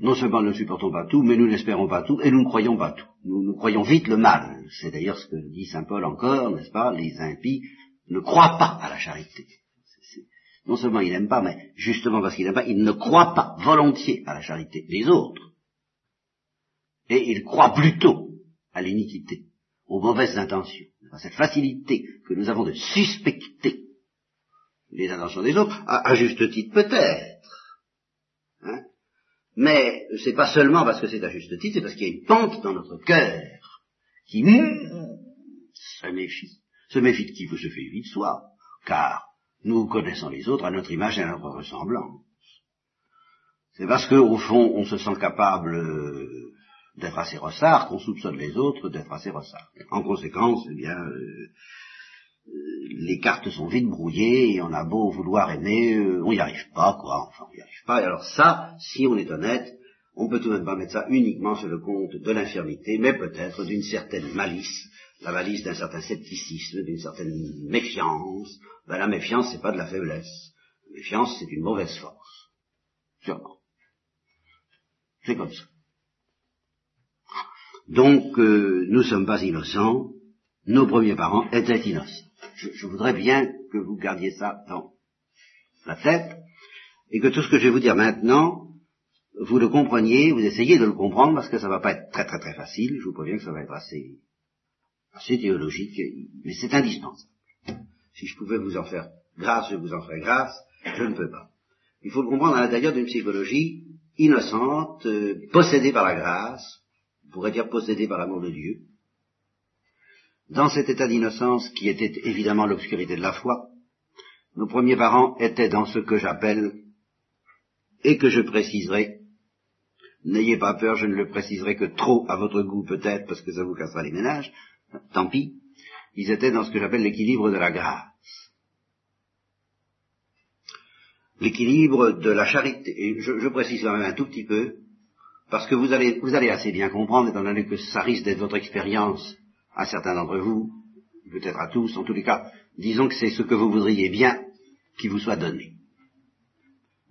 non seulement nous ne supportons pas tout, mais nous n'espérons pas tout, et nous ne croyons pas tout. Nous, croyons vite le mal. C'est d'ailleurs ce que dit Saint Paul encore, n'est-ce pas? Les impies ne croient pas à la charité. Non seulement ils n'aiment pas, mais justement parce qu'ils n'aiment pas, ils ne croient pas volontiers à la charité des autres. Et ils croient plutôt à l'iniquité, aux mauvaises intentions. À cette facilité que nous avons de suspecter les intentions des autres, à juste titre peut-être. Mais c'est pas seulement parce que c'est à juste titre, c'est parce qu'il y a une pente dans notre cœur qui se méfie. Se méfie de qui veut se faire de soi, car nous connaissons les autres à notre image et à notre ressemblance. C'est parce qu'au fond, on se sent capable d'être assez ressard qu'on soupçonne les autres d'être assez ressard. En conséquence, eh bien, euh, les cartes sont vite brouillées et on a beau vouloir aimer, euh, on n'y arrive pas, quoi. Enfin, on n'y arrive pas. Et alors ça, si on est honnête, on peut tout de même pas mettre ça uniquement sur le compte de l'infirmité, mais peut-être d'une certaine malice, la malice d'un certain scepticisme, d'une certaine méfiance. Ben, la méfiance, c'est pas de la faiblesse. La méfiance, c'est une mauvaise force. Sûrement. C'est comme ça. Donc, euh, nous sommes pas innocents, nos premiers parents étaient innocents je, voudrais bien que vous gardiez ça dans la tête, et que tout ce que je vais vous dire maintenant, vous le compreniez, vous essayez de le comprendre, parce que ça va pas être très très très facile, je vous préviens que ça va être assez, assez théologique, mais c'est indispensable. Si je pouvais vous en faire grâce, je vous en ferais grâce, je ne peux pas. Il faut le comprendre à l'intérieur d'une psychologie innocente, euh, possédée par la grâce, on pourrait dire possédée par l'amour de Dieu, dans cet état d'innocence qui était évidemment l'obscurité de la foi, nos premiers parents étaient dans ce que j'appelle, et que je préciserai, n'ayez pas peur, je ne le préciserai que trop à votre goût peut-être, parce que ça vous cassera les ménages, tant pis, ils étaient dans ce que j'appelle l'équilibre de la grâce. L'équilibre de la charité, et je, précise quand même un tout petit peu, parce que vous allez, vous allez assez bien comprendre, étant donné que ça risque d'être votre expérience à certains d'entre vous, peut-être à tous, en tous les cas, disons que c'est ce que vous voudriez bien qui vous soit donné.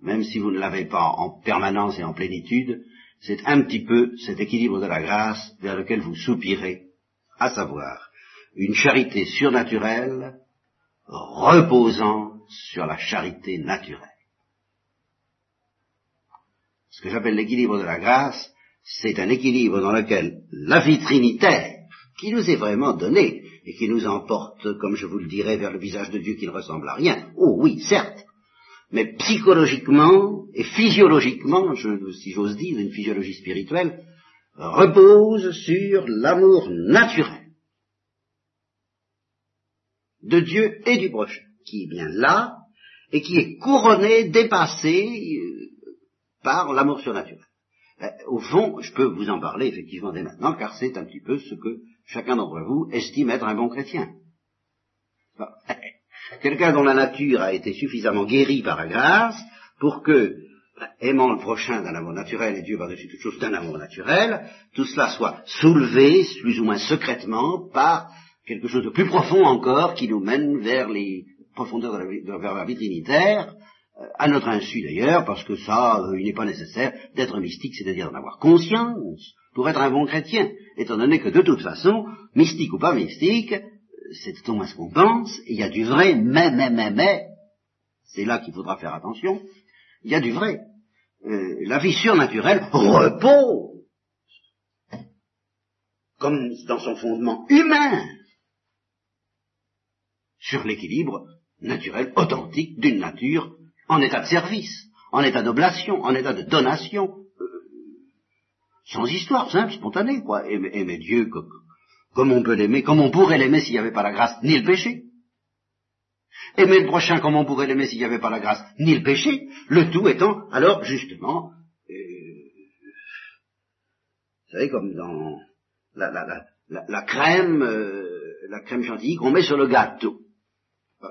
Même si vous ne l'avez pas en permanence et en plénitude, c'est un petit peu cet équilibre de la grâce vers lequel vous soupirez, à savoir une charité surnaturelle reposant sur la charité naturelle. Ce que j'appelle l'équilibre de la grâce, c'est un équilibre dans lequel la vie trinitaire qui nous est vraiment donné, et qui nous emporte, comme je vous le dirais, vers le visage de Dieu qui ne ressemble à rien. Oh oui, certes, mais psychologiquement et physiologiquement, si j'ose dire, une physiologie spirituelle, repose sur l'amour naturel de Dieu et du prochain, qui est bien là, et qui est couronné, dépassé euh, par l'amour surnaturel. Euh, au fond, je peux vous en parler effectivement dès maintenant, car c'est un petit peu ce que chacun d'entre vous estime être un bon chrétien. Quelqu'un dont la nature a été suffisamment guérie par la grâce pour que, aimant le prochain d'un amour naturel et Dieu par-dessus toute chose d'un amour naturel, tout cela soit soulevé, plus ou moins secrètement, par quelque chose de plus profond encore qui nous mène vers les profondeurs de la, vie, vers la vie trinitaire, euh, à notre insu d'ailleurs, parce que ça, euh, il n'est pas nécessaire d'être mystique, c'est-à-dire d'en avoir conscience pour être un bon chrétien, étant donné que de toute façon, mystique ou pas mystique, c'est au moins ce qu'on pense, il y a du vrai, mais, mais, mais, mais, c'est là qu'il faudra faire attention, il y a du vrai. Euh, la vie surnaturelle repose, comme dans son fondement humain, sur l'équilibre naturel, authentique d'une nature en état de service, en état d'oblation, en état de donation, sans histoire, simple, spontanée, quoi. Aimer, Dieu comme on peut l'aimer, comme on pourrait l'aimer s'il n'y avait pas la grâce, ni le péché. Aimer le prochain comme on pourrait l'aimer s'il n'y avait pas la grâce, ni le péché, le tout étant, alors, justement, euh, vous savez, comme dans la crème, euh, la crème chantilly qu'on met sur le gâteau.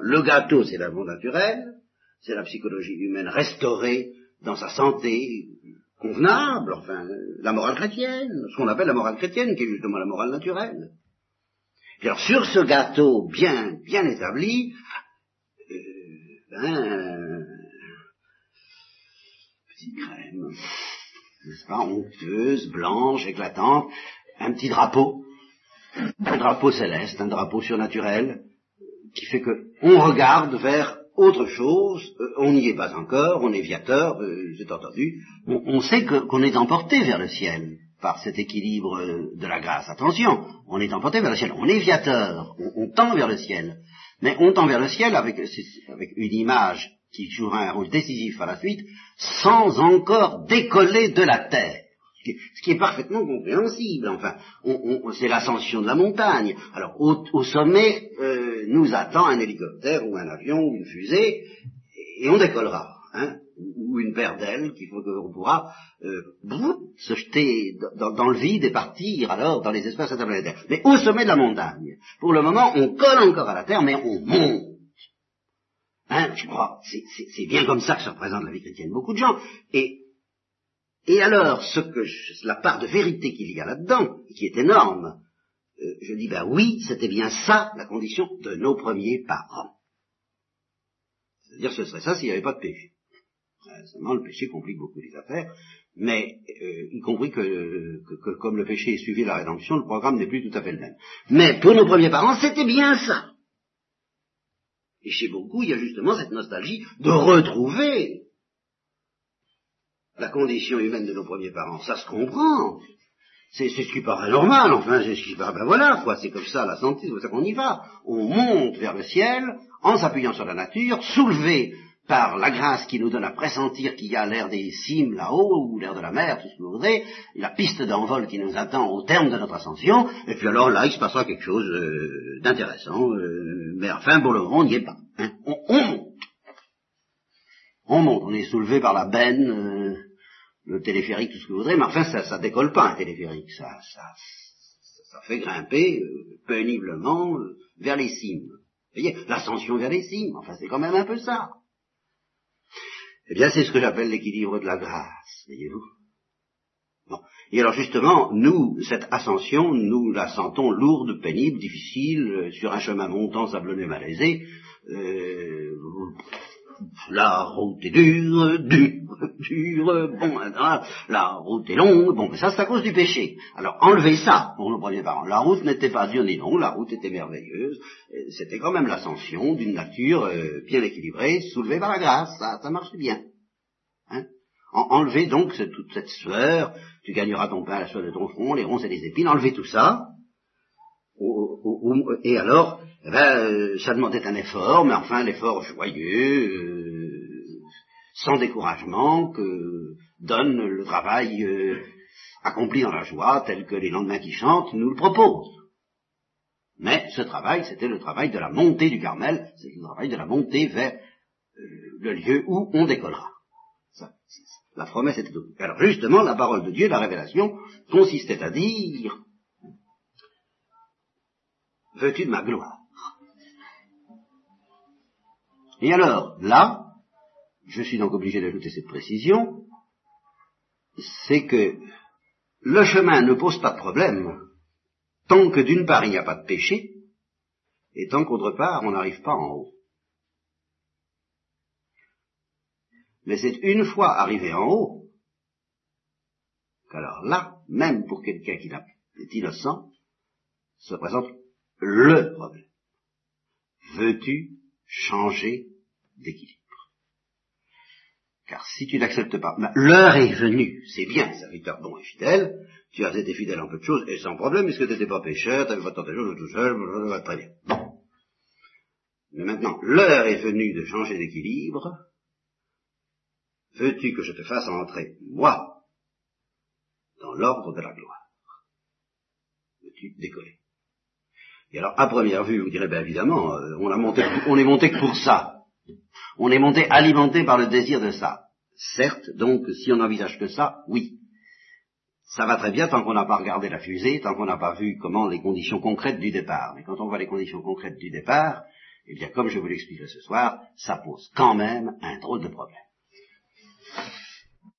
Le gâteau, c'est l'amour naturel, c'est la psychologie humaine restaurée dans sa santé convenable, enfin, la morale chrétienne, ce qu'on appelle la morale chrétienne, qui est justement la morale naturelle. Alors, sur ce gâteau bien, bien établi, euh, ben, petite crème, n'est-ce pas, honteuse, blanche, éclatante, un petit drapeau, un drapeau céleste, un drapeau surnaturel, qui fait que on regarde vers autre chose, euh, on n'y est pas encore, on est viateur, euh, j'ai entendu, on, sait qu'on est emporté vers le ciel par cet équilibre euh, de la grâce. Attention, on est emporté vers le ciel, on est viateur, on, tend vers le ciel, mais on tend vers le ciel avec, avec une image qui jouera un rôle décisif à la suite, sans encore décoller de la terre ce qui est parfaitement compréhensible. Enfin, c'est l'ascension de la montagne. Alors, au, sommet, euh, nous attend un hélicoptère ou un avion ou une fusée, et on décollera. Hein, ou une paire d'ailes qu'il faut qu'on pourra euh, se jeter dans, le vide et partir alors dans les espaces interplanétaires. Mais au sommet de la montagne, pour le moment, on colle encore à la terre, mais on monte. Hein, je crois, c'est bien comme ça que se représente la vie chrétienne beaucoup de gens. Et et alors, ce que la part de vérité qu'il y a là-dedans, qui est énorme, euh, je dis ben oui, c'était bien ça la condition de nos premiers parents. C'est-à-dire ce serait ça s'il n'y avait pas de péché. Euh, seulement le péché complique beaucoup les affaires, mais euh, y compris que, que, comme le péché est suivi de la rédemption, le programme n'est plus tout à fait le même. Mais pour nos premiers parents, c'était bien ça. Et chez beaucoup, il y a justement cette nostalgie de retrouver la condition humaine de nos premiers parents. Ça se comprend. C'est ce qui paraît normal, enfin, c'est ce qui paraît, ben voilà, quoi, c'est comme ça la santé, c'est comme ça qu'on y va. On monte vers le ciel, en s'appuyant sur la nature, soulevé par la grâce qui nous donne à pressentir qu'il y a l'air des cimes là-haut, ou l'air de la mer, tout ce que vous voudrez, la piste d'envol qui nous attend au terme de notre ascension, et puis alors là, il se passera quelque chose euh, d'intéressant, euh, mais enfin, pour le moment, on n'y est pas. Hein. On, on, monte. On monte, on est soulevé par la benne, euh, le téléphérique, tout ce que vous voudrez, mais enfin, ça, ça décolle pas un téléphérique, ça, ça, ça, fait grimper euh, péniblement euh, vers les cimes. Vous voyez, l'ascension vers les cimes, enfin, c'est quand même un peu ça. Eh bien, c'est ce que j'appelle l'équilibre de la grâce, voyez-vous. Bon. Et alors justement, nous, cette ascension, nous la sentons lourde, pénible, difficile, euh, sur un chemin montant, sablonneux, malaisé. Euh, la route est dure, dure, dure, bon, la route est longue, bon, mais ça c'est à cause du péché. Alors enlevez ça pour nos premiers parents. La route n'était pas dure ni longue, la route était merveilleuse, c'était quand même l'ascension d'une nature euh, bien équilibrée, soulevée par la grâce, ça, ça marche bien. Hein? Enlevez donc toute cette sueur, tu gagneras ton pain à la sueur de ton front, les ronces et les épines, enlevez tout ça, et alors, eh ben, euh, ça demandait un effort, mais enfin un effort joyeux, euh, sans découragement, que donne le travail euh, accompli dans la joie, tel que les lendemains qui chantent nous le proposent. Mais ce travail, c'était le travail de la montée du Carmel, c'est le travail de la montée vers le lieu où on décollera. la promesse était... Alors justement, la parole de Dieu, la révélation, consistait à dire veux-tu de ma gloire? Et alors, là, je suis donc obligé d'ajouter cette précision, c'est que le chemin ne pose pas de problème tant que d'une part il n'y a pas de péché, et tant qu'autre part on n'arrive pas en haut. Mais c'est une fois arrivé en haut qu'alors là, même pour quelqu'un qui est innocent, se présente le problème. Veux-tu changer d'équilibre Car si tu n'acceptes pas, ben, l'heure est venue, c'est bien, serviteur bon et fidèle, tu as été fidèle en peu de choses, et sans problème, puisque tu n'étais pas pécheur, tu n'avais pas tant de choses tout seul, très bien. Mais maintenant, l'heure est venue de changer d'équilibre. Veux-tu que je te fasse entrer, moi, dans l'ordre de la gloire? Veux-tu décoller? Et alors, à première vue, vous direz, ben évidemment, euh, on, a monté, on est monté que pour ça. On est monté alimenté par le désir de ça. Certes, donc, si on n'envisage que ça, oui. Ça va très bien tant qu'on n'a pas regardé la fusée, tant qu'on n'a pas vu comment les conditions concrètes du départ. Mais quand on voit les conditions concrètes du départ, eh bien, comme je vous l'expliquerai ce soir, ça pose quand même un drôle de problème.